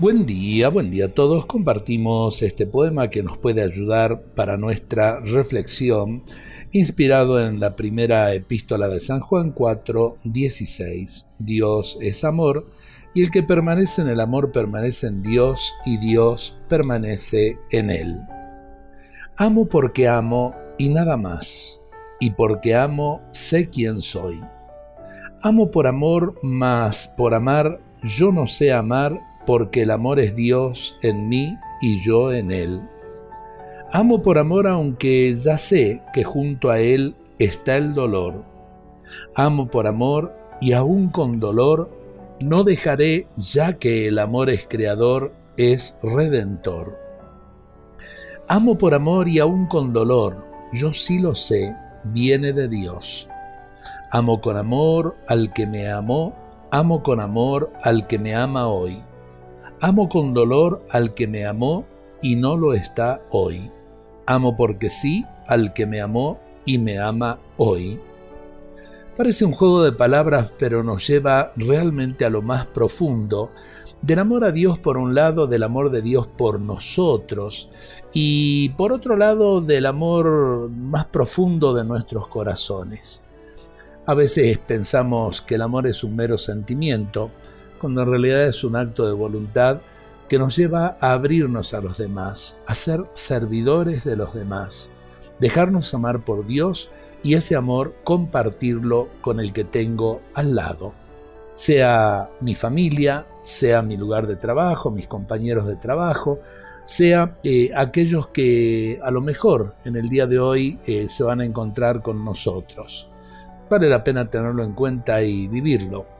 Buen día, buen día a todos. Compartimos este poema que nos puede ayudar para nuestra reflexión, inspirado en la primera epístola de San Juan 4, 16. Dios es amor, y el que permanece en el amor permanece en Dios, y Dios permanece en él. Amo porque amo y nada más, y porque amo sé quién soy. Amo por amor, mas por amar yo no sé amar porque el amor es Dios en mí y yo en Él. Amo por amor aunque ya sé que junto a Él está el dolor. Amo por amor y aún con dolor no dejaré ya que el amor es creador, es redentor. Amo por amor y aún con dolor, yo sí lo sé, viene de Dios. Amo con amor al que me amó, amo con amor al que me ama hoy. Amo con dolor al que me amó y no lo está hoy. Amo porque sí al que me amó y me ama hoy. Parece un juego de palabras, pero nos lleva realmente a lo más profundo del amor a Dios por un lado, del amor de Dios por nosotros y por otro lado del amor más profundo de nuestros corazones. A veces pensamos que el amor es un mero sentimiento, cuando en realidad es un acto de voluntad que nos lleva a abrirnos a los demás, a ser servidores de los demás, dejarnos amar por Dios y ese amor compartirlo con el que tengo al lado, sea mi familia, sea mi lugar de trabajo, mis compañeros de trabajo, sea eh, aquellos que a lo mejor en el día de hoy eh, se van a encontrar con nosotros. Vale la pena tenerlo en cuenta y vivirlo.